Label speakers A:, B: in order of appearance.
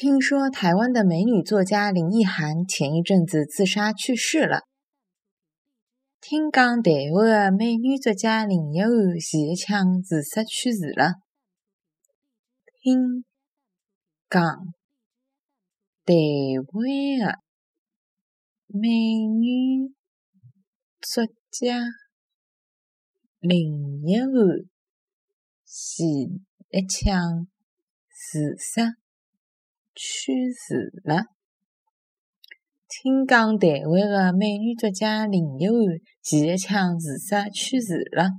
A: 听说台湾的美女作家林奕涵前一阵子自杀去世了。听讲台湾的美女作家林奕涵前一枪自杀去世了。听讲台湾的美女作家林奕涵前一枪自杀。去世了。听讲，台湾的美女作家林一涵前一枪自杀去世了。